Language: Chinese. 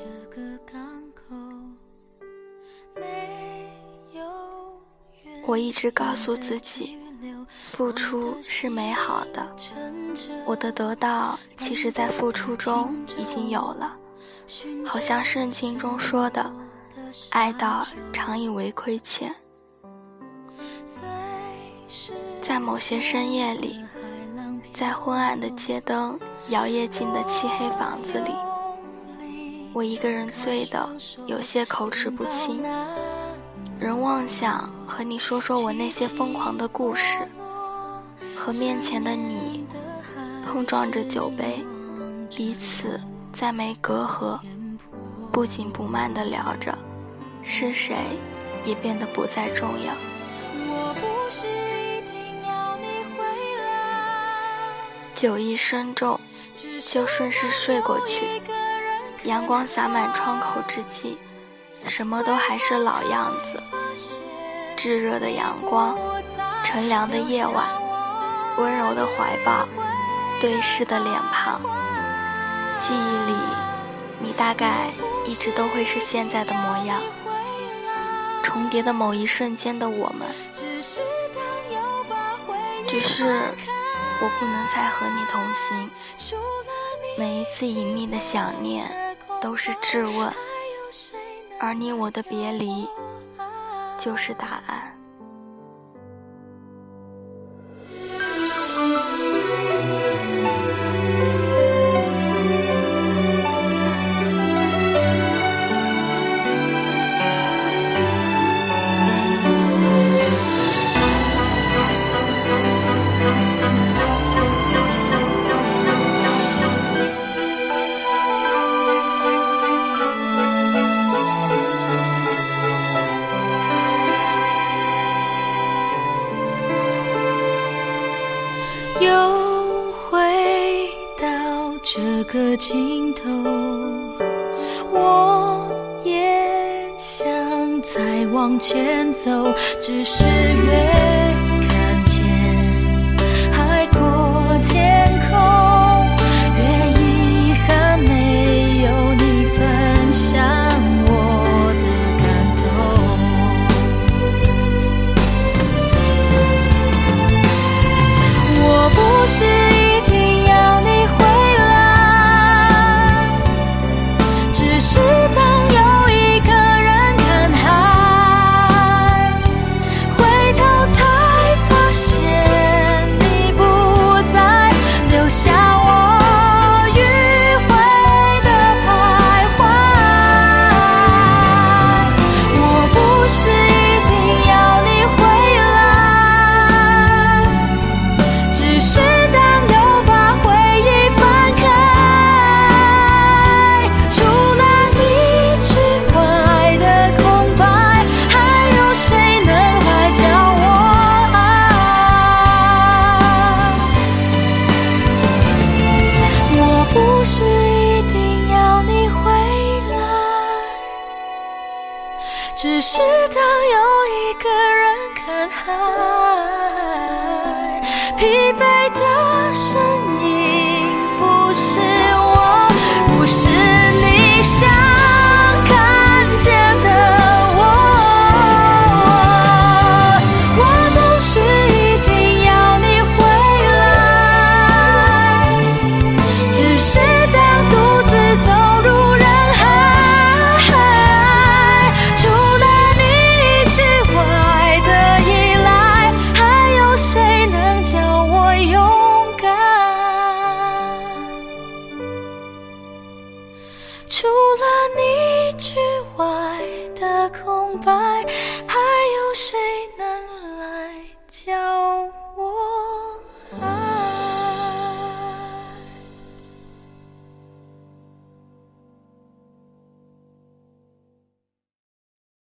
这个港口没有我一直告诉自己，付出是美好的。我的得到，其实在付出中已经有了。好像圣经中说的：“爱到常以为亏欠。”在某些深夜里，在昏暗的街灯摇曳进的漆黑房子里，我一个人醉的有些口齿不清。仍妄想和你说说我那些疯狂的故事，和面前的你碰撞着酒杯，彼此再没隔阂，不紧不慢的聊着，是谁也变得不再重要。酒意深重，就顺势睡过去。阳光洒满窗口之际。什么都还是老样子，炙热的阳光，乘凉的夜晚，温柔的怀抱，对视的脸庞。记忆里，你大概一直都会是现在的模样。重叠的某一瞬间的我们，只是我不能再和你同行。每一次隐秘的想念，都是质问。而你我的别离，就是答案。这个尽头，我也想再往前走，只是越只是当又一个人看海，疲惫的身影不是我，不是你。除了你之外的空白。